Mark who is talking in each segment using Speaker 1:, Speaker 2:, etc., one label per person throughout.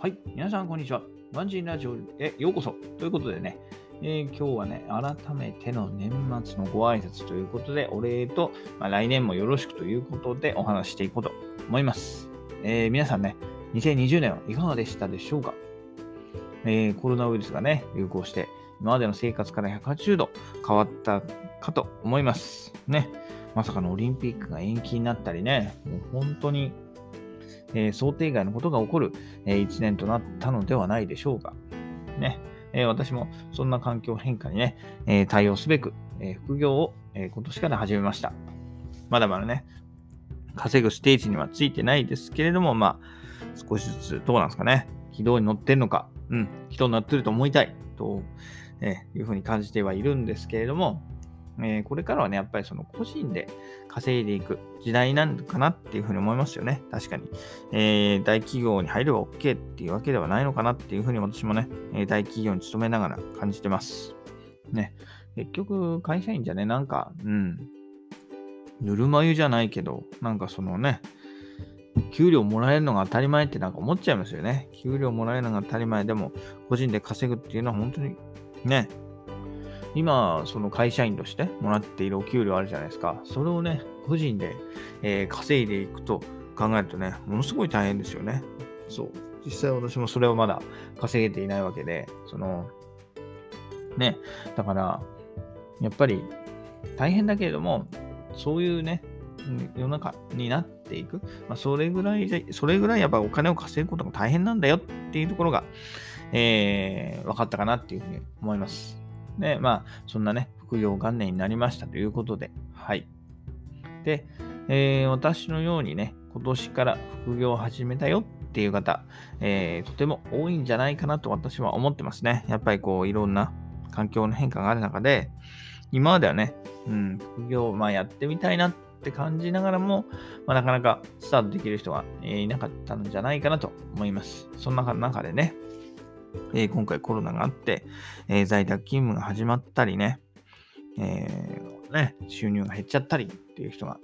Speaker 1: はい、皆さん、こんにちは。ワンジンラジオへようこそ。ということでね、えー今日はね、改めての年末のご挨拶ということで、お礼と、まあ、来年もよろしくということでお話ししていこうと思います。えー皆さんね、2020年はいかがでしたでしょうか、えーコロナウイルスがね、流行して、今までの生活から180度変わったかと思います。ね。まさかのオリンピックが延期になったりね、もう本当に、え想定外のことが起こる、え1年となったのではないでしょうか。ね。え私もそんな環境変化にね、え対応すべく、え副業を、え今年から始めました。まだまだね、稼ぐステージにはついてないですけれども、まあ、少しずつどうなんですかね。軌道に乗ってるのか、うん、人になってると思いたいと、えいうふうに感じてはいるんですけれども、えーこれからはね、やっぱりその個人で稼いでいく時代なのかなっていうふうに思いますよね。確かに。えー大企業に入れば OK っていうわけではないのかなっていうふうに私もね、え大企業に勤めながら感じてます。ね。結局、会社員じゃね、なんか、うん、ぬるま湯じゃないけど、なんかそのね、給料もらえるのが当たり前ってなんか思っちゃいますよね。給料もらえるのが当たり前でも、個人で稼ぐっていうのは本当にね、今、その会社員としてもらっているお給料あるじゃないですか。それをね、個人で、えー稼いでいくと考えるとね、ものすごい大変ですよね。そう。実際私もそれをまだ稼げていないわけで、その、ね、だから、やっぱり大変だけれども、そういうね、世の中になっていく、まあ、それぐらいで、それぐらいやっぱお金を稼ぐことが大変なんだよっていうところが、えー分かったかなっていうふうに思います。で、まあ、そんなね、副業元年になりましたということで、はい。で、えー私のようにね、今年から副業を始めたよっていう方、えーとても多いんじゃないかなと私は思ってますね。やっぱりこう、いろんな環境の変化がある中で、今まではね、うん、副業をまあやってみたいなって感じながらも、まあ、なかなかスタートできる人が、えいなかったんじゃないかなと思います。そんな中でね、えー今回コロナがあって、えー在宅勤務が始まったりね、えーね、収入が減っちゃったりっていう人が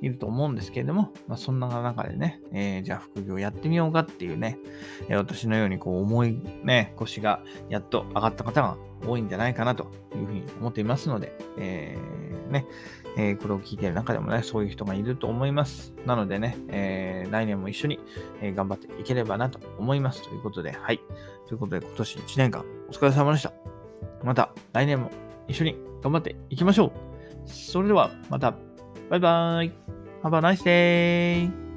Speaker 1: いると思うんですけれども、まあ、そんな中でね、えーじゃあ副業やってみようかっていうね、えー私のようにこう重いね、腰がやっと上がった方が多いんじゃないかなというふうに思っていますので、えーね、えーこれを聞いている中でもね、そういう人がいると思います。なのでね、えー来年も一緒に、え頑張っていければなと思います。ということで、はい。ということで、今年1年間お疲れ様でした。また来年も一緒に頑張っていきましょう。それではまた、バイバーイ。Have a nice day!